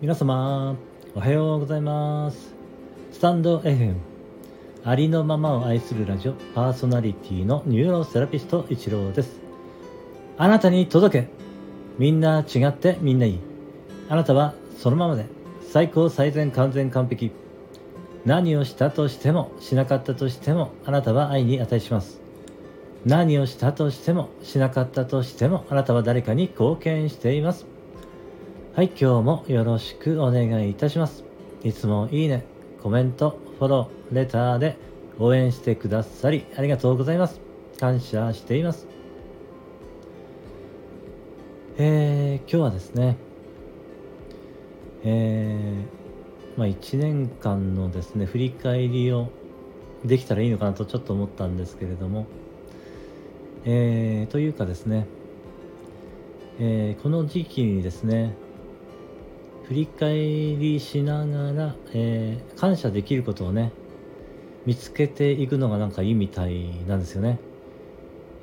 皆様おはようございます。スタンド FM ありのままを愛するラジオパーソナリティのニューロセラピスト一郎です。あなたに届け。みんな違ってみんないい。あなたはそのままで最高最善完全完璧。何をしたとしてもしなかったとしてもあなたは愛に値します。何をしたとしてもしなかったとしてもあなたは誰かに貢献しています。はい、今日もよろしくお願いいたします。いつもいいね、コメント、フォロー、レターで応援してくださりありがとうございます。感謝しています。えー、今日はですね、えー、まあ1年間のですね、振り返りをできたらいいのかなとちょっと思ったんですけれども、えー、というかですね、えー、この時期にですね、振り返りしながら、えー、感謝できることをね見つけていくのがなんかいいみたいなんですよね、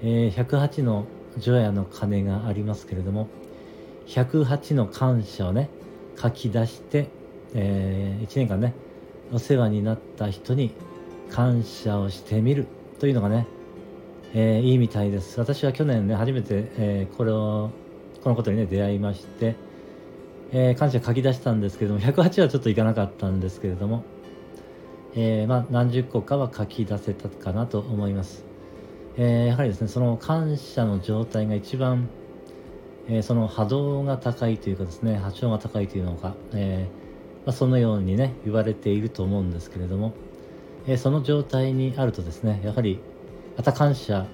えー、108の除夜の鐘がありますけれども108の感謝をね書き出して、えー、1年間ねお世話になった人に感謝をしてみるというのがね、えー、いいみたいです。私は去年ね初めて、え、これをこのことにね出会いましてえー、感謝書き出したんですけども108はちょっといかなかったんですけれども、えー、まあ、何十個かは書き出せたかなと思います、えー、やはりですねその感謝の状態が一番、えその波動が高いというかですね波長が高いというのか、えまあ、そのようにね言われていると思うんですけれども、えその状態にあるとですねやはりまた感謝、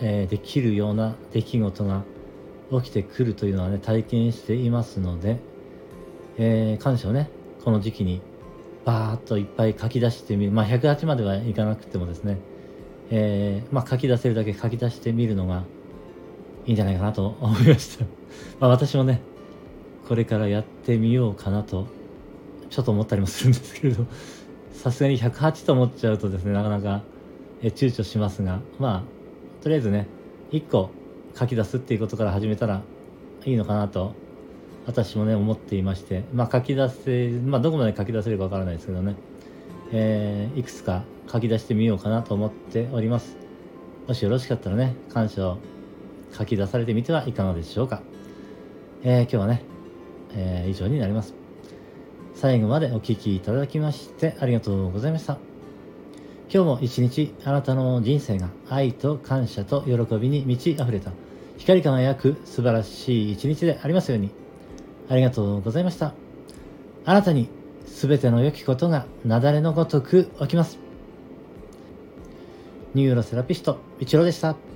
えできるような出来事が起きてくるというのはね体験していますので、えー、感謝をね、この時期にバーッといっぱい書き出してみる。まあ、108まではいかなくてもですね、えー、まあ、書き出せるだけ書き出してみるのがいいんじゃないかなと思いました。まあ、私もね、これからやってみようかなと、ちょっと思ったりもするんですけれど、さすがに108と思っちゃうとですね、なかなか、え躊躇しますが、まあ、とりあえずね、1個書き出すっていうことから始めたらいいのかなと私もね思っていましてまあ書き出せまあどこまで書き出せるかわからないですけどね、えー、いくつか書き出してみようかなと思っております。もしよろしかったらね感謝を書き出されてみてはいかがでしょうか、えー、今日はね、えー、以上になります。最後までお聴きいただきましてありがとうございました。今日も一日あなたの人生が愛と感謝と喜びに満ち溢れた光り輝く素晴らしい一日でありますように。ありがとうございました。あなたに全ての良きことが雪崩のごとく起きます。ニューロセラピスト、イチローでした。